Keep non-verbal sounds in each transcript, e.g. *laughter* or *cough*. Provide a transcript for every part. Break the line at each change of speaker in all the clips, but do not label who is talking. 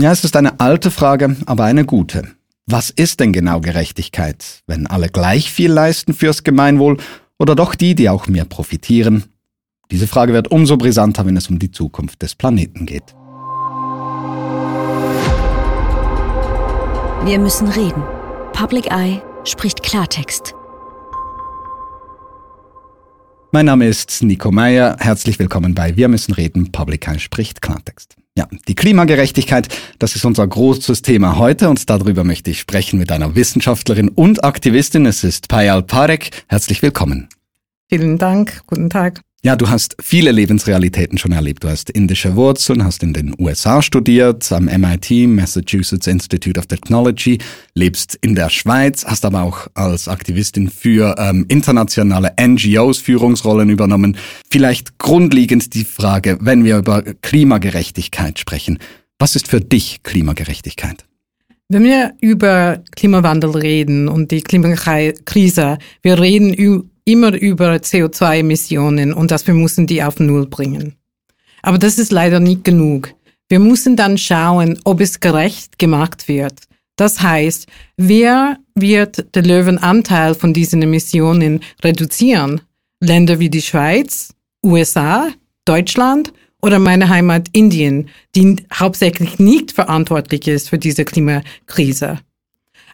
Ja, es ist eine alte Frage, aber eine gute. Was ist denn genau Gerechtigkeit? Wenn alle gleich viel leisten fürs Gemeinwohl oder doch die, die auch mehr profitieren? Diese Frage wird umso brisanter, wenn es um die Zukunft des Planeten geht.
Wir müssen reden. Public Eye spricht Klartext.
Mein Name ist Nico Meyer. Herzlich willkommen bei Wir müssen reden. Public Eye spricht Klartext. Ja, die Klimagerechtigkeit, das ist unser großes Thema heute und darüber möchte ich sprechen mit einer Wissenschaftlerin und Aktivistin. Es ist Payal Parek. Herzlich willkommen.
Vielen Dank. Guten Tag.
Ja, du hast viele Lebensrealitäten schon erlebt. Du hast indische Wurzeln, hast in den USA studiert, am MIT, Massachusetts Institute of Technology, lebst in der Schweiz, hast aber auch als Aktivistin für ähm, internationale NGOs Führungsrollen übernommen. Vielleicht grundlegend die Frage, wenn wir über Klimagerechtigkeit sprechen, was ist für dich Klimagerechtigkeit?
Wenn wir über Klimawandel reden und die Klimakrise, wir reden immer über CO2-Emissionen und dass wir müssen die auf Null bringen. Aber das ist leider nicht genug. Wir müssen dann schauen, ob es gerecht gemacht wird. Das heißt, wer wird den Löwenanteil von diesen Emissionen reduzieren? Länder wie die Schweiz, USA, Deutschland oder meine Heimat Indien, die hauptsächlich nicht verantwortlich ist für diese Klimakrise.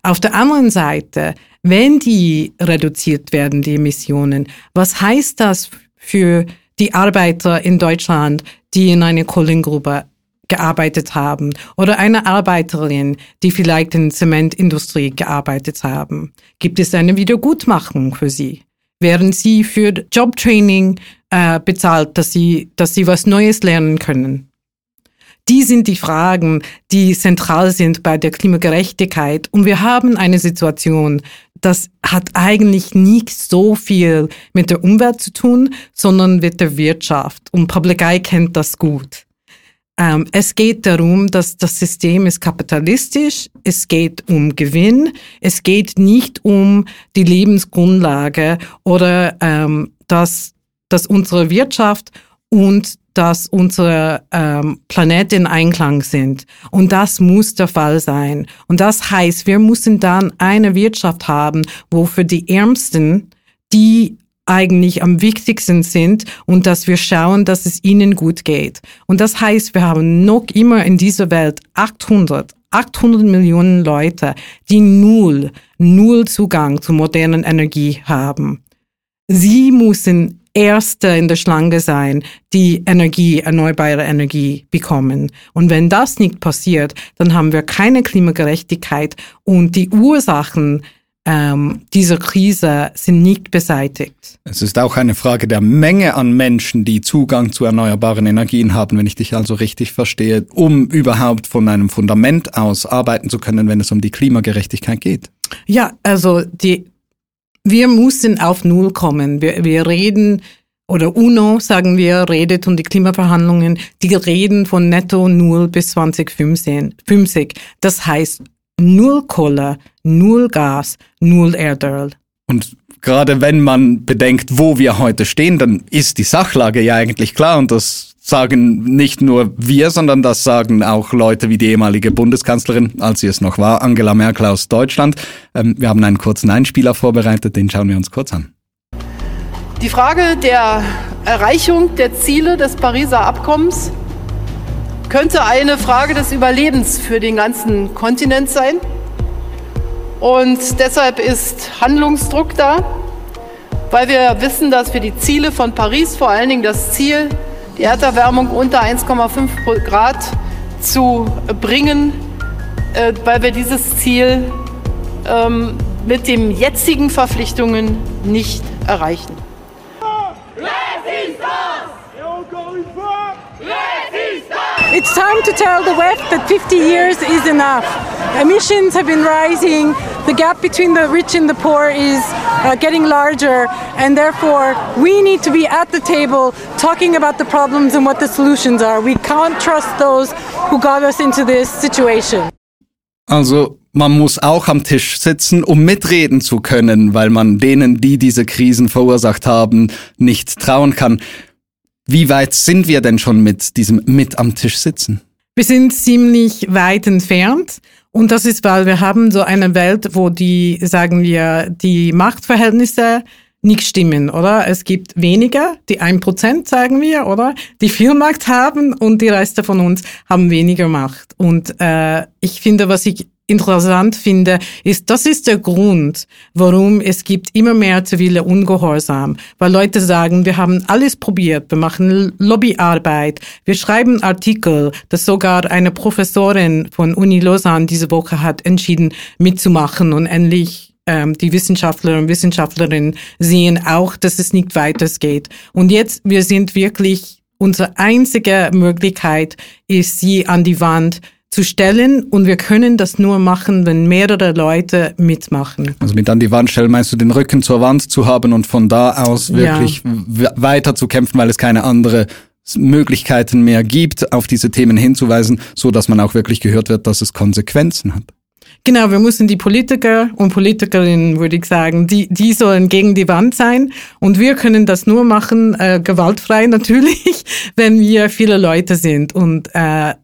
Auf der anderen Seite, wenn die reduziert werden, die Emissionen, was heißt das für die Arbeiter in Deutschland, die in einer Kohlengrube gearbeitet haben oder eine Arbeiterin, die vielleicht in der Zementindustrie gearbeitet haben? Gibt es eine Wiedergutmachung für sie? Werden sie für Jobtraining äh, bezahlt, dass sie, dass sie was Neues lernen können? Die sind die Fragen, die zentral sind bei der Klimagerechtigkeit. Und wir haben eine Situation, das hat eigentlich nicht so viel mit der Umwelt zu tun, sondern mit der Wirtschaft. Und Public Eye kennt das gut. Ähm, es geht darum, dass das System ist kapitalistisch, es geht um Gewinn, es geht nicht um die Lebensgrundlage oder ähm, dass, dass unsere Wirtschaft und dass unsere ähm, Planet in Einklang sind. Und das muss der Fall sein. Und das heißt, wir müssen dann eine Wirtschaft haben, wo für die Ärmsten, die eigentlich am wichtigsten sind und dass wir schauen, dass es ihnen gut geht. Und das heißt, wir haben noch immer in dieser Welt 800, 800 Millionen Leute, die null, null Zugang zu modernen Energie haben. Sie müssen Erste in der Schlange sein, die Energie, erneuerbare Energie bekommen. Und wenn das nicht passiert, dann haben wir keine Klimagerechtigkeit und die Ursachen ähm, dieser Krise sind nicht beseitigt.
Es ist auch eine Frage der Menge an Menschen, die Zugang zu erneuerbaren Energien haben, wenn ich dich also richtig verstehe, um überhaupt von einem Fundament aus arbeiten zu können, wenn es um die Klimagerechtigkeit geht.
Ja, also die wir müssen auf Null kommen. Wir, wir reden, oder UNO, sagen wir, redet um die Klimaverhandlungen, die reden von netto Null bis 2050. Das heißt, Null Kohle, Null Gas, Null Erdöl.
Und gerade wenn man bedenkt, wo wir heute stehen, dann ist die Sachlage ja eigentlich klar und das sagen nicht nur wir, sondern das sagen auch Leute wie die ehemalige Bundeskanzlerin, als sie es noch war, Angela Merkel aus Deutschland. Ähm, wir haben einen kurzen Einspieler vorbereitet, den schauen wir uns kurz an.
Die Frage der Erreichung der Ziele des Pariser Abkommens könnte eine Frage des Überlebens für den ganzen Kontinent sein. Und deshalb ist Handlungsdruck da, weil wir wissen, dass wir die Ziele von Paris, vor allen Dingen das Ziel die Erderwärmung unter 1,5 Grad zu bringen, äh, weil wir dieses Ziel ähm, mit den jetzigen Verpflichtungen nicht erreichen.
It's time to tell the West that 50 years is enough. Emissions have been rising, the gap between the rich and the poor is uh, getting larger, and therefore we need to be at the table talking about the problems and what the solutions are. We can't trust those who got us into this situation.
Also man muss auch am Tisch sitzen, um mitreden zu können, weil man denen, die diese Krisen verursacht haben, nicht trauen kann. Wie weit sind wir denn schon mit diesem mit am Tisch sitzen?
Wir sind ziemlich weit entfernt. Und das ist, weil wir haben so eine Welt, wo die, sagen wir, die Machtverhältnisse nicht stimmen, oder? Es gibt weniger, die ein Prozent, sagen wir, oder? Die viel Macht haben und die Reste von uns haben weniger Macht. Und äh, ich finde, was ich interessant finde, ist, das ist der Grund, warum es gibt immer mehr zivile Ungehorsam. Weil Leute sagen, wir haben alles probiert, wir machen Lobbyarbeit, wir schreiben Artikel, dass sogar eine Professorin von Uni Lausanne diese Woche hat entschieden mitzumachen und endlich ähm, die Wissenschaftler und Wissenschaftlerinnen sehen auch, dass es nicht weitergeht. Und jetzt, wir sind wirklich, unsere einzige Möglichkeit ist, sie an die Wand zu stellen und wir können das nur machen, wenn mehrere Leute mitmachen.
Also mit an die Wand stellen meinst du den Rücken zur Wand zu haben und von da aus wirklich ja. weiter zu kämpfen, weil es keine andere Möglichkeiten mehr gibt, auf diese Themen hinzuweisen, so dass man auch wirklich gehört wird, dass es Konsequenzen hat.
Genau, wir müssen die Politiker und Politikerinnen, würde ich sagen, die, die sollen gegen die Wand sein. Und wir können das nur machen, äh, gewaltfrei *laughs* natürlich, wenn wir viele Leute sind. Und äh,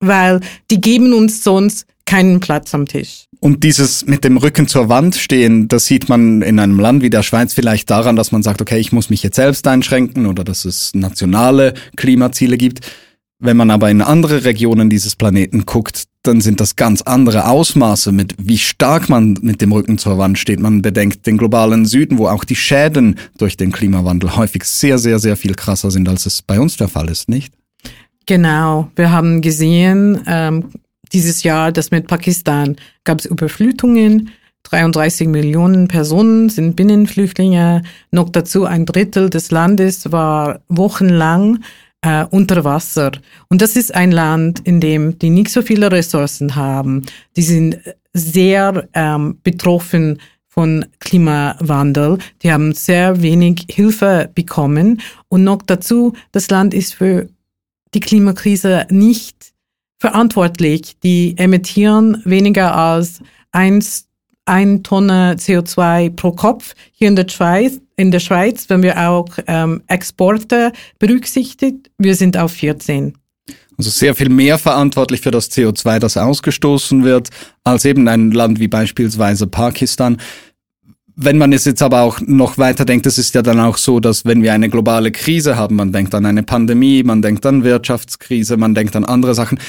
weil die geben uns sonst keinen Platz am Tisch.
Und dieses mit dem Rücken zur Wand stehen, das sieht man in einem Land wie der Schweiz vielleicht daran, dass man sagt, okay, ich muss mich jetzt selbst einschränken oder dass es nationale Klimaziele gibt. Wenn man aber in andere Regionen dieses Planeten guckt, dann sind das ganz andere Ausmaße, mit wie stark man mit dem Rücken zur Wand steht. Man bedenkt den globalen Süden, wo auch die Schäden durch den Klimawandel häufig sehr, sehr, sehr viel krasser sind, als es bei uns der Fall ist, nicht?
Genau, wir haben gesehen, ähm, dieses Jahr, dass mit Pakistan gab es Überflutungen. 33 Millionen Personen sind Binnenflüchtlinge. Noch dazu ein Drittel des Landes war wochenlang äh, unter Wasser. Und das ist ein Land, in dem die nicht so viele Ressourcen haben. Die sind sehr ähm, betroffen von Klimawandel. Die haben sehr wenig Hilfe bekommen. Und noch dazu, das Land ist für die Klimakrise nicht verantwortlich. Die emittieren weniger als eins, ein Tonne CO2 pro Kopf hier in der Schweiz. In der Schweiz, wenn wir auch ähm, Exporte berücksichtigt, wir sind auf 14.
Also sehr viel mehr verantwortlich für das CO2, das ausgestoßen wird, als eben ein Land wie beispielsweise Pakistan. Wenn man es jetzt aber auch noch weiter denkt, es ist ja dann auch so, dass wenn wir eine globale Krise haben, man denkt an eine Pandemie, man denkt an Wirtschaftskrise, man denkt an andere Sachen,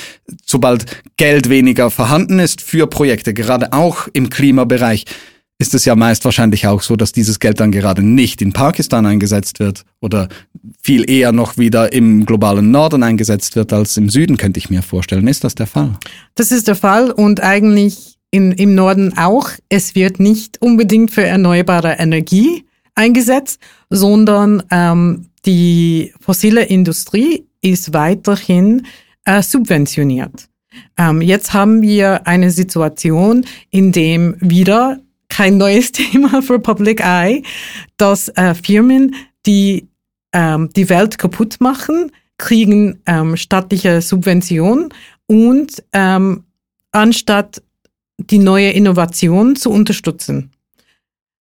sobald Geld weniger vorhanden ist für Projekte, gerade auch im Klimabereich, ist es ja meist wahrscheinlich auch so, dass dieses Geld dann gerade nicht in Pakistan eingesetzt wird oder viel eher noch wieder im globalen Norden eingesetzt wird als im Süden, könnte ich mir vorstellen. Ist das der Fall?
Das ist der Fall und eigentlich in, im Norden auch. Es wird nicht unbedingt für erneuerbare Energie eingesetzt, sondern ähm, die fossile Industrie ist weiterhin äh, subventioniert. Ähm, jetzt haben wir eine Situation, in dem wieder kein neues *laughs* Thema für Public Eye, dass äh, Firmen, die ähm, die Welt kaputt machen, kriegen ähm, staatliche Subventionen und ähm, anstatt die neue Innovation zu unterstützen.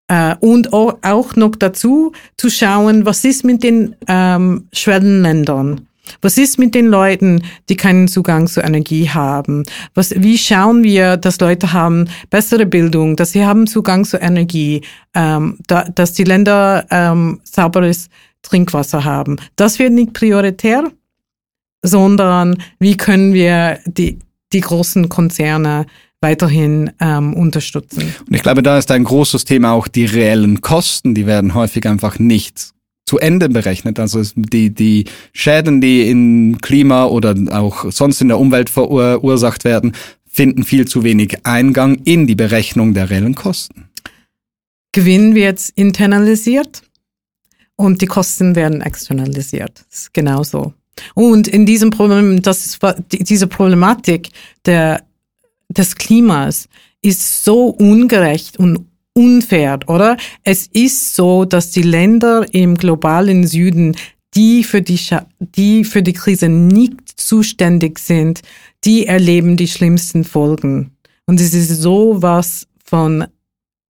Äh, und auch noch dazu zu schauen, was ist mit den ähm, Schwellenländern? Was ist mit den Leuten, die keinen Zugang zu Energie haben? Was, wie schauen wir, dass Leute haben bessere Bildung, dass sie haben Zugang zu Energie, ähm, da, dass die Länder ähm, sauberes Trinkwasser haben? Das wird nicht prioritär, sondern wie können wir die, die großen Konzerne weiterhin ähm, unterstützen.
Und ich glaube, da ist ein großes Thema auch die reellen Kosten, die werden häufig einfach nicht zu Ende berechnet. Also die, die Schäden, die im Klima oder auch sonst in der Umwelt verursacht werden, finden viel zu wenig Eingang in die Berechnung der reellen Kosten.
Gewinn wird internalisiert und die Kosten werden externalisiert. Das ist genauso. Und in diesem Problem, das ist diese Problematik der des Klimas ist so ungerecht und unfair, oder? Es ist so, dass die Länder im globalen Süden, die für die, die für die Krise nicht zuständig sind, die erleben die schlimmsten Folgen. Und es ist so was von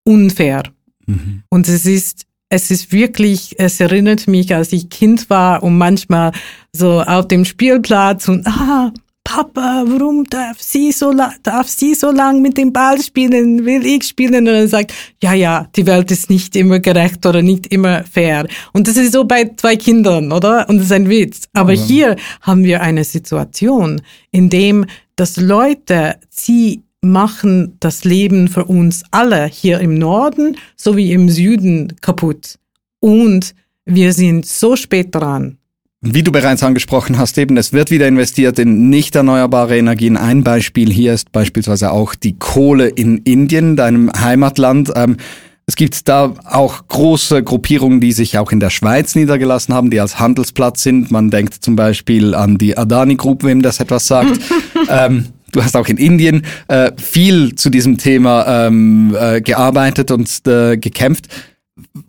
unfair. Mhm. Und es ist, es ist wirklich, es erinnert mich, als ich Kind war und manchmal so auf dem Spielplatz und ah, Papa, warum darf sie so, darf sie so lang mit dem Ball spielen? Will ich spielen? Und er sagt, ja, ja, die Welt ist nicht immer gerecht oder nicht immer fair. Und das ist so bei zwei Kindern, oder? Und das ist ein Witz. Aber ja. hier haben wir eine Situation, in dem dass Leute, sie machen das Leben für uns alle hier im Norden sowie im Süden kaputt. Und wir sind so spät dran.
Wie du bereits angesprochen hast, eben, es wird wieder investiert in nicht erneuerbare Energien. Ein Beispiel hier ist beispielsweise auch die Kohle in Indien, deinem Heimatland. Ähm, es gibt da auch große Gruppierungen, die sich auch in der Schweiz niedergelassen haben, die als Handelsplatz sind. Man denkt zum Beispiel an die Adani Group, wem das etwas sagt. *laughs* ähm, du hast auch in Indien äh, viel zu diesem Thema ähm, äh, gearbeitet und äh, gekämpft.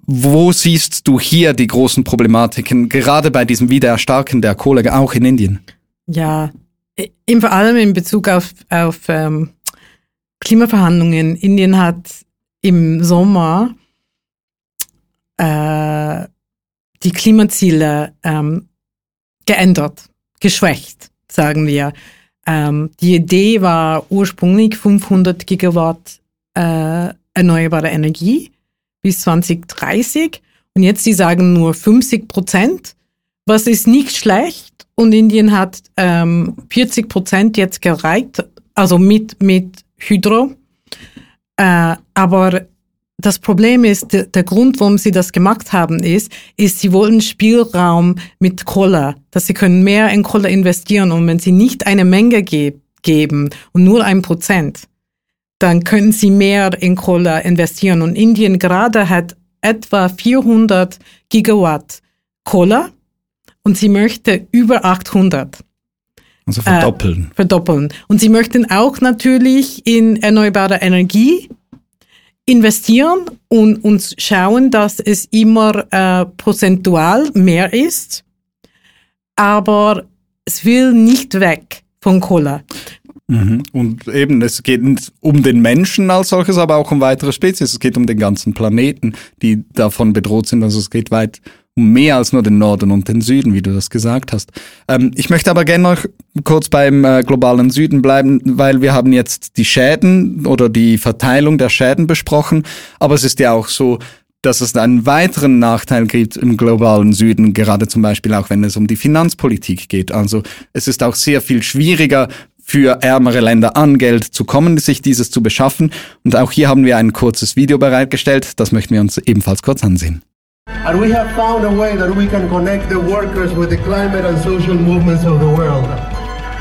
Wo siehst du hier die großen Problematiken, gerade bei diesem Wiedererstarken der Kohle, auch in Indien?
Ja, im, vor allem in Bezug auf, auf ähm, Klimaverhandlungen. Indien hat im Sommer äh, die Klimaziele ähm, geändert, geschwächt, sagen wir. Ähm, die Idee war ursprünglich 500 Gigawatt äh, erneuerbare Energie bis 2030. Und jetzt, die sagen nur 50 Prozent, was ist nicht schlecht. Und Indien hat ähm, 40 Prozent jetzt erreicht, also mit, mit Hydro. Äh, aber das Problem ist, der, der, Grund, warum sie das gemacht haben, ist, ist, sie wollen Spielraum mit Kohle, dass sie können mehr in Kohle investieren und wenn sie nicht eine Menge ge geben und nur ein Prozent, dann können sie mehr in Kohle investieren. Und Indien gerade hat etwa 400 Gigawatt Kohle und sie möchte über 800.
Also verdoppeln.
Äh, verdoppeln. Und sie möchten auch natürlich in erneuerbare Energie investieren und uns schauen, dass es immer äh, prozentual mehr ist. Aber es will nicht weg von Kohle.
Mhm. Und eben, es geht um den Menschen als solches, aber auch um weitere Spezies. Es geht um den ganzen Planeten, die davon bedroht sind. Also es geht weit um mehr als nur den Norden und den Süden, wie du das gesagt hast. Ähm, ich möchte aber gerne noch kurz beim äh, globalen Süden bleiben, weil wir haben jetzt die Schäden oder die Verteilung der Schäden besprochen. Aber es ist ja auch so, dass es einen weiteren Nachteil gibt im globalen Süden, gerade zum Beispiel auch wenn es um die Finanzpolitik geht. Also es ist auch sehr viel schwieriger für ärmere Länder an Geld zu kommen, sich dieses zu beschaffen. Und auch hier haben wir ein kurzes Video bereitgestellt. Das möchten wir uns ebenfalls kurz ansehen. And we have found a way that we can connect the workers with the climate and social movements of the world.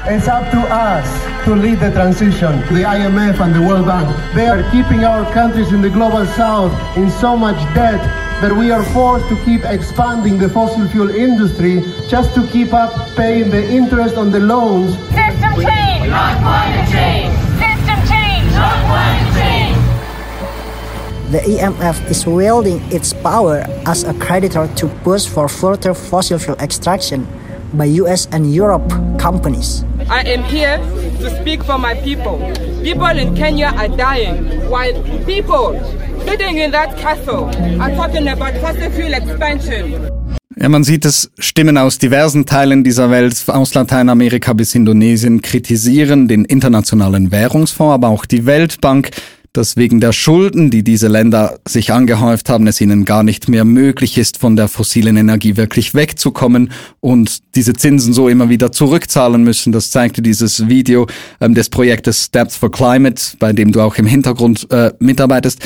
It's up to us to lead the transition. The IMF and the World Bank, they are keeping our countries in the global south in so much debt that we are forced to keep expanding the fossil fuel industry just to keep up paying the interest on the loans. System change, not climate change. System change, not climate change. The EMF is wielding its power as a creditor to push for further fossil fuel extraction by US and Europe companies.
I am here to speak for my people. People in Kenya are dying, while people sitting in that castle are talking about fossil fuel expansion.
Ja, man sieht es, Stimmen aus diversen Teilen dieser Welt, aus Lateinamerika bis Indonesien, kritisieren den Internationalen Währungsfonds, aber auch die Weltbank dass wegen der Schulden, die diese Länder sich angehäuft haben, es ihnen gar nicht mehr möglich ist, von der fossilen Energie wirklich wegzukommen und diese Zinsen so immer wieder zurückzahlen müssen. Das zeigte dieses Video ähm, des Projektes Steps for Climate, bei dem du auch im Hintergrund äh, mitarbeitest.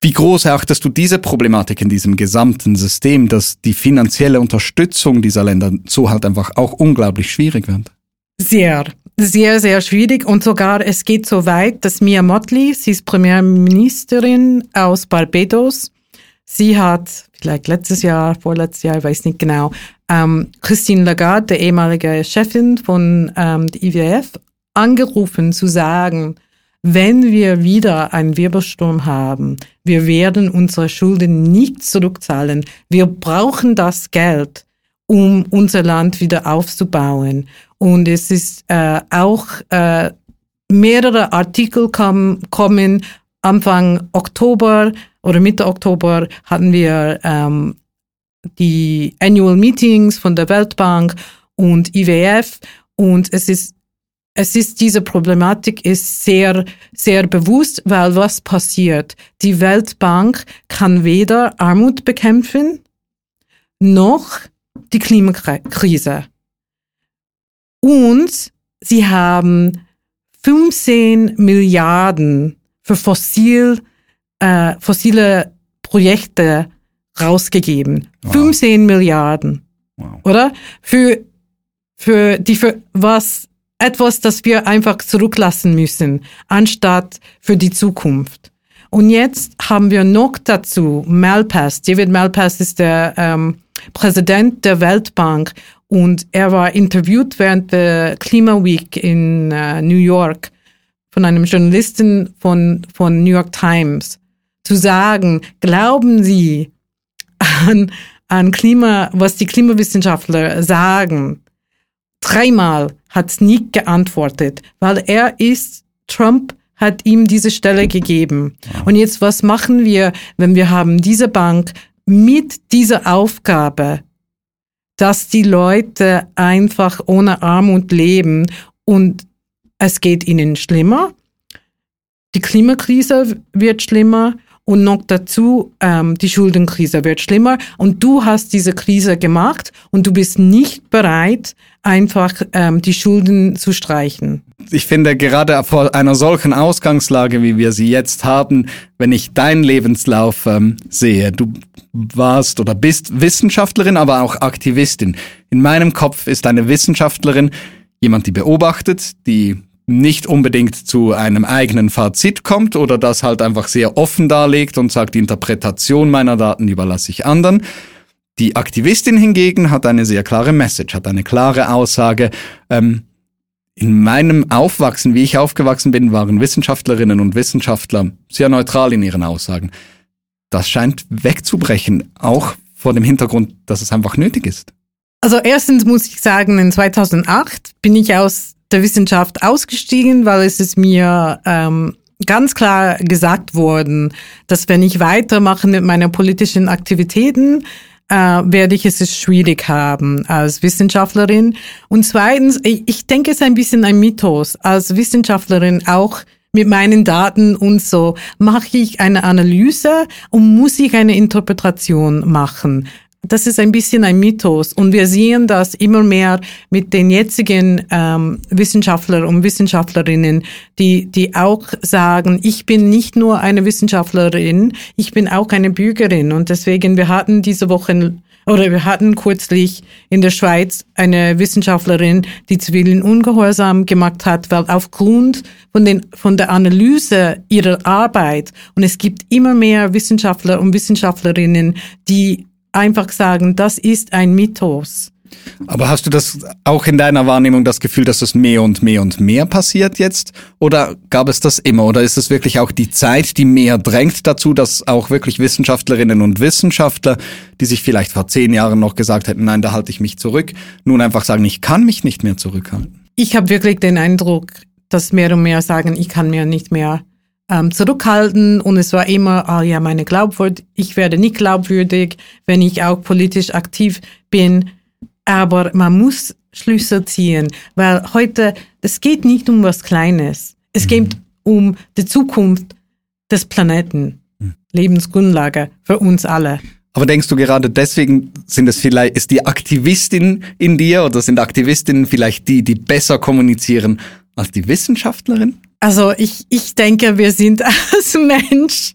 Wie groß erachtest du diese Problematik in diesem gesamten System, dass die finanzielle Unterstützung dieser Länder so halt einfach auch unglaublich schwierig wird?
Sehr sehr, sehr schwierig und sogar es geht so weit, dass Mia Motley, sie ist Premierministerin aus Barbados, sie hat vielleicht letztes Jahr, vorletztes Jahr, ich weiß nicht genau, ähm, Christine Lagarde, der ehemalige Chefin von ähm, der IWF, angerufen zu sagen, wenn wir wieder einen Wirbelsturm haben, wir werden unsere Schulden nicht zurückzahlen. Wir brauchen das Geld, um unser Land wieder aufzubauen. Und es ist äh, auch äh, mehrere Artikel kam, kommen. Anfang Oktober oder Mitte Oktober hatten wir ähm, die Annual Meetings von der Weltbank und IWF und es ist es ist, diese Problematik ist sehr, sehr bewusst, weil was passiert? Die Weltbank kann weder Armut bekämpfen, noch die Klimakrise. Und sie haben 15 Milliarden für fossil, äh, fossile Projekte rausgegeben. Wow. 15 Milliarden. Wow. Oder? Für, für die, für was, etwas, das wir einfach zurücklassen müssen, anstatt für die Zukunft. Und jetzt haben wir noch dazu Malpass. David Malpass ist der ähm, Präsident der Weltbank und er war interviewt während der Klima Week in äh, New York von einem Journalisten von, von New York Times zu sagen, glauben Sie an, an Klima, was die Klimawissenschaftler sagen? Dreimal hat Nick geantwortet, weil er ist, Trump hat ihm diese Stelle gegeben. Und jetzt, was machen wir, wenn wir haben diese Bank mit dieser Aufgabe, dass die Leute einfach ohne Armut leben und es geht ihnen schlimmer. Die Klimakrise wird schlimmer und noch dazu ähm, die Schuldenkrise wird schlimmer. Und du hast diese Krise gemacht und du bist nicht bereit, einfach ähm, die Schulden zu streichen.
Ich finde, gerade vor einer solchen Ausgangslage, wie wir sie jetzt haben, wenn ich deinen Lebenslauf ähm, sehe, du warst oder bist Wissenschaftlerin, aber auch Aktivistin. In meinem Kopf ist eine Wissenschaftlerin jemand, die beobachtet, die nicht unbedingt zu einem eigenen Fazit kommt oder das halt einfach sehr offen darlegt und sagt, die Interpretation meiner Daten überlasse ich anderen. Die Aktivistin hingegen hat eine sehr klare Message, hat eine klare Aussage. Ähm, in meinem Aufwachsen, wie ich aufgewachsen bin, waren Wissenschaftlerinnen und Wissenschaftler sehr neutral in ihren Aussagen. Das scheint wegzubrechen, auch vor dem Hintergrund, dass es einfach nötig ist.
Also erstens muss ich sagen, in 2008 bin ich aus der Wissenschaft ausgestiegen, weil es ist mir ähm, ganz klar gesagt worden, dass wenn ich weitermache mit meinen politischen Aktivitäten, äh, werde ich es schwierig haben als Wissenschaftlerin. Und zweitens, ich, ich denke, es ist ein bisschen ein Mythos, als Wissenschaftlerin auch mit meinen Daten und so mache ich eine Analyse und muss ich eine Interpretation machen das ist ein bisschen ein Mythos. Und wir sehen das immer mehr mit den jetzigen ähm, Wissenschaftler und Wissenschaftlerinnen, die, die auch sagen, ich bin nicht nur eine Wissenschaftlerin, ich bin auch eine Bürgerin. Und deswegen, wir hatten diese Woche oder wir hatten kürzlich in der Schweiz eine Wissenschaftlerin, die zivilen Ungehorsam gemacht hat, weil aufgrund von, den, von der Analyse ihrer Arbeit, und es gibt immer mehr Wissenschaftler und Wissenschaftlerinnen, die einfach sagen, das ist ein Mythos.
Aber hast du das auch in deiner Wahrnehmung das Gefühl, dass das mehr und mehr und mehr passiert jetzt? Oder gab es das immer? Oder ist es wirklich auch die Zeit, die mehr drängt dazu, dass auch wirklich Wissenschaftlerinnen und Wissenschaftler, die sich vielleicht vor zehn Jahren noch gesagt hätten, nein, da halte ich mich zurück, nun einfach sagen, ich kann mich nicht mehr zurückhalten?
Ich habe wirklich den Eindruck, dass mehr und mehr sagen, ich kann mir nicht mehr ähm, zurückhalten und es war immer, ah ja, meine Glaubwürdigkeit, ich werde nicht glaubwürdig, wenn ich auch politisch aktiv bin. Aber man muss Schlüsse ziehen, weil heute, es geht nicht um was Kleines. Es mhm. geht um die Zukunft des Planeten. Mhm. Lebensgrundlage für uns alle.
Aber denkst du gerade deswegen sind es vielleicht, ist die Aktivistin in dir oder sind Aktivistinnen vielleicht die, die besser kommunizieren als die Wissenschaftlerin?
Also ich, ich denke, wir sind *laughs* als Mensch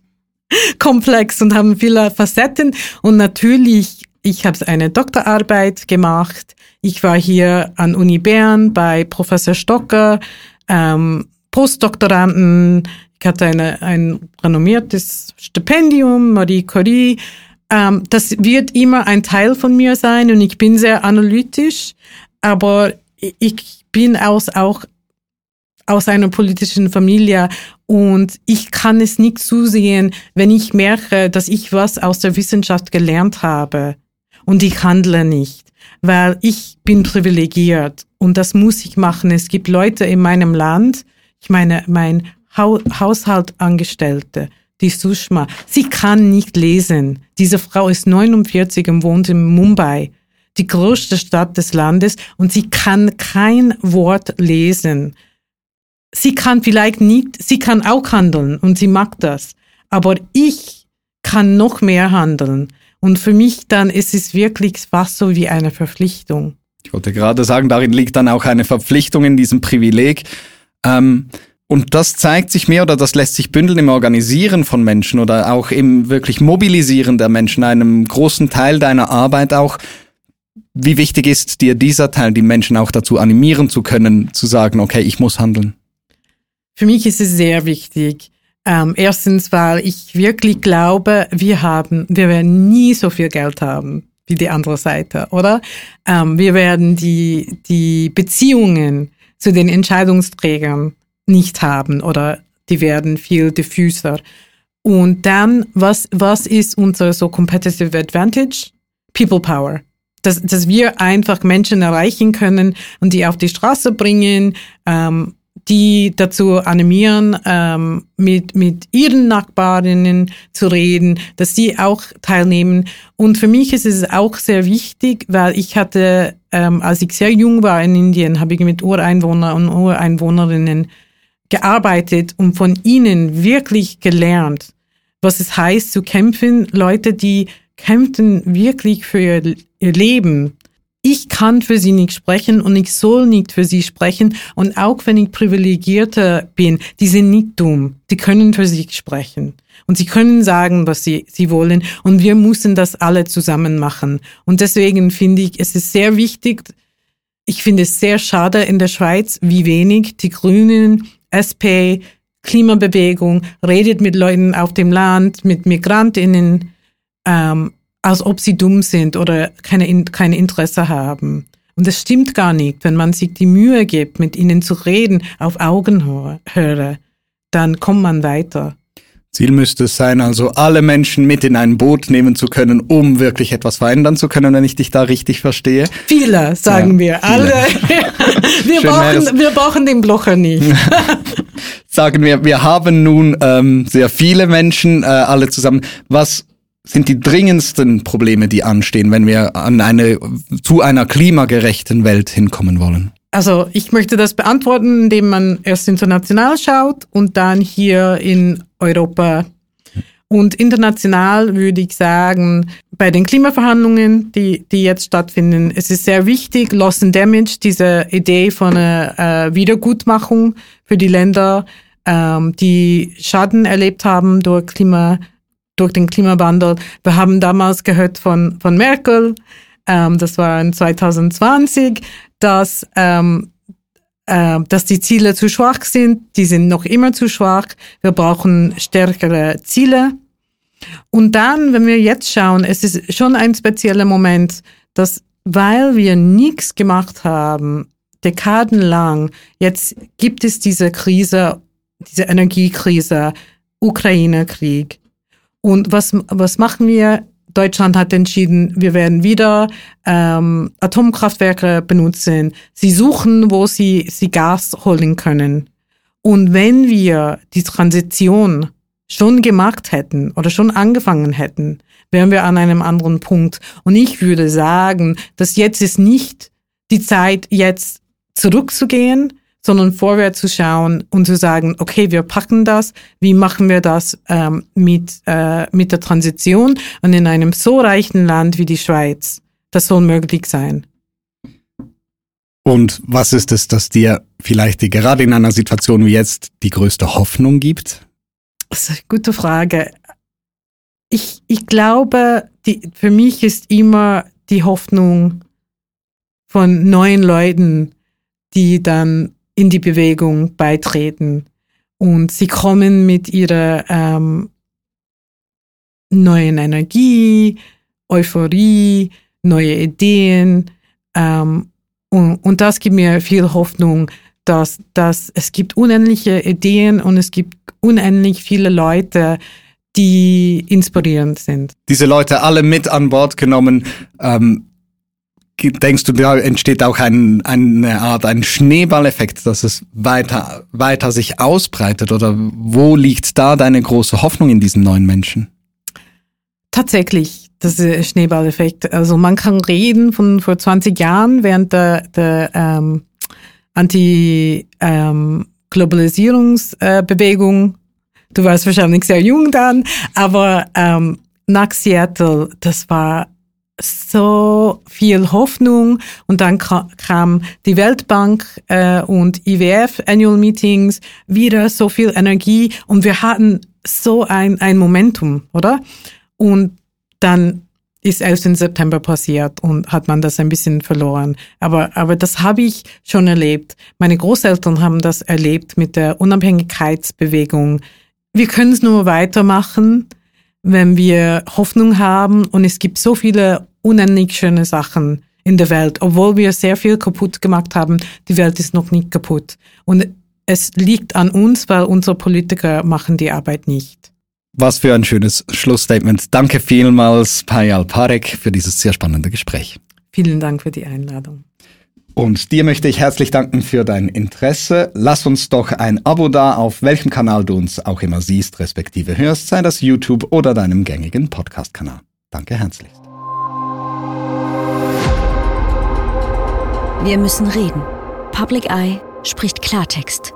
komplex und haben viele Facetten. Und natürlich, ich habe eine Doktorarbeit gemacht. Ich war hier an Uni Bern bei Professor Stocker, ähm, Postdoktoranden. Ich hatte eine, ein renommiertes Stipendium, Marie Curie. Ähm, das wird immer ein Teil von mir sein und ich bin sehr analytisch, aber ich bin aus, auch aus einer politischen Familie. Und ich kann es nicht zusehen, wenn ich merke, dass ich was aus der Wissenschaft gelernt habe. Und ich handle nicht, weil ich bin privilegiert. Und das muss ich machen. Es gibt Leute in meinem Land, ich meine, mein Haushaltangestellte, die Sushma, sie kann nicht lesen. Diese Frau ist 49 und wohnt in Mumbai, die größte Stadt des Landes, und sie kann kein Wort lesen sie kann vielleicht nicht, sie kann auch handeln und sie mag das, aber ich kann noch mehr handeln. Und für mich dann ist es wirklich fast so wie eine Verpflichtung.
Ich wollte gerade sagen, darin liegt dann auch eine Verpflichtung in diesem Privileg. Ähm, und das zeigt sich mehr oder das lässt sich bündeln im Organisieren von Menschen oder auch im wirklich Mobilisieren der Menschen, einem großen Teil deiner Arbeit auch. Wie wichtig ist dir dieser Teil, die Menschen auch dazu animieren zu können, zu sagen, okay, ich muss handeln?
Für mich ist es sehr wichtig. Ähm, erstens, weil ich wirklich glaube, wir haben, wir werden nie so viel Geld haben wie die andere Seite, oder? Ähm, wir werden die, die Beziehungen zu den Entscheidungsträgern nicht haben oder die werden viel diffuser. Und dann, was, was ist unser so competitive advantage? People power. Dass, dass wir einfach Menschen erreichen können und die auf die Straße bringen, ähm, die dazu animieren, ähm, mit, mit ihren Nachbarinnen zu reden, dass sie auch teilnehmen. Und für mich ist es auch sehr wichtig, weil ich hatte, ähm, als ich sehr jung war in Indien, habe ich mit Ureinwohner und Ureinwohnerinnen gearbeitet und von ihnen wirklich gelernt, was es heißt zu kämpfen. Leute, die kämpfen wirklich für ihr Leben ich kann für sie nicht sprechen und ich soll nicht für sie sprechen. Und auch wenn ich privilegierter bin, die sind nicht dumm. Die können für sich sprechen. Und sie können sagen, was sie, sie wollen. Und wir müssen das alle zusammen machen. Und deswegen finde ich, es ist sehr wichtig. Ich finde es sehr schade in der Schweiz, wie wenig die Grünen, SP, Klimabewegung redet mit Leuten auf dem Land, mit Migrantinnen, ähm, als ob sie dumm sind oder keine, keine Interesse haben. Und das stimmt gar nicht. Wenn man sich die Mühe gibt, mit ihnen zu reden, auf Augenhöhe, dann kommt man weiter.
Ziel müsste es sein, also alle Menschen mit in ein Boot nehmen zu können, um wirklich etwas verändern zu können, wenn ich dich da richtig verstehe.
Viele, sagen ja, wir. Alle. *laughs* wir, brauchen, wir brauchen den Blocher nicht. *laughs*
sagen wir, wir haben nun ähm, sehr viele Menschen, äh, alle zusammen. Was sind die dringendsten Probleme, die anstehen, wenn wir an eine, zu einer klimagerechten Welt hinkommen wollen?
Also ich möchte das beantworten, indem man erst international schaut und dann hier in Europa. Und international würde ich sagen, bei den Klimaverhandlungen, die, die jetzt stattfinden, es ist sehr wichtig, Loss and Damage, diese Idee von einer äh, Wiedergutmachung für die Länder, ähm, die Schaden erlebt haben durch Klima durch den Klimawandel. Wir haben damals gehört von, von Merkel, ähm, das war in 2020, dass, ähm, äh, dass die Ziele zu schwach sind. Die sind noch immer zu schwach. Wir brauchen stärkere Ziele. Und dann, wenn wir jetzt schauen, es ist schon ein spezieller Moment, dass weil wir nichts gemacht haben, dekadenlang, jetzt gibt es diese Krise, diese Energiekrise, Ukraine-Krieg. Und was, was machen wir? Deutschland hat entschieden, wir werden wieder ähm, Atomkraftwerke benutzen. Sie suchen, wo sie, sie Gas holen können. Und wenn wir die Transition schon gemacht hätten oder schon angefangen hätten, wären wir an einem anderen Punkt. Und ich würde sagen, dass jetzt ist nicht die Zeit, jetzt zurückzugehen, sondern vorwärts zu schauen und zu sagen, okay, wir packen das, wie machen wir das ähm, mit, äh, mit der Transition und in einem so reichen Land wie die Schweiz, das soll möglich sein.
Und was ist es, das dir vielleicht gerade in einer Situation wie jetzt die größte Hoffnung gibt?
Das ist eine gute Frage. Ich, ich glaube, die, für mich ist immer die Hoffnung von neuen Leuten, die dann in die Bewegung beitreten. Und sie kommen mit ihrer ähm, neuen Energie, Euphorie, neue Ideen. Ähm, und, und das gibt mir viel Hoffnung, dass, dass es gibt unendliche Ideen und es gibt unendlich viele Leute, die inspirierend sind.
Diese Leute alle mit an Bord genommen. Ähm, denkst du, da entsteht auch ein, eine Art, ein Schneeballeffekt, dass es weiter, weiter sich ausbreitet? Oder wo liegt da deine große Hoffnung in diesen neuen Menschen?
Tatsächlich, das ist Schneeballeffekt. Also man kann reden von vor 20 Jahren während der, der ähm, Anti- ähm. Du warst wahrscheinlich sehr jung dann, aber ähm, nach Seattle, das war so viel Hoffnung und dann kam die Weltbank äh, und IWF Annual Meetings wieder so viel Energie und wir hatten so ein, ein Momentum, oder? Und dann ist 11. September passiert und hat man das ein bisschen verloren. Aber, aber das habe ich schon erlebt. Meine Großeltern haben das erlebt mit der Unabhängigkeitsbewegung. Wir können es nur weitermachen, wenn wir Hoffnung haben und es gibt so viele unendlich schöne Sachen in der Welt, obwohl wir sehr viel kaputt gemacht haben. Die Welt ist noch nicht kaputt. Und es liegt an uns, weil unsere Politiker machen die Arbeit nicht.
Was für ein schönes Schlussstatement. Danke vielmals, Payal Parek, für dieses sehr spannende Gespräch.
Vielen Dank für die Einladung.
Und dir möchte ich herzlich danken für dein Interesse. Lass uns doch ein Abo da, auf welchem Kanal du uns auch immer siehst, respektive hörst, sei das YouTube oder deinem gängigen Podcast-Kanal. Danke herzlichst.
Wir müssen reden. Public Eye spricht Klartext.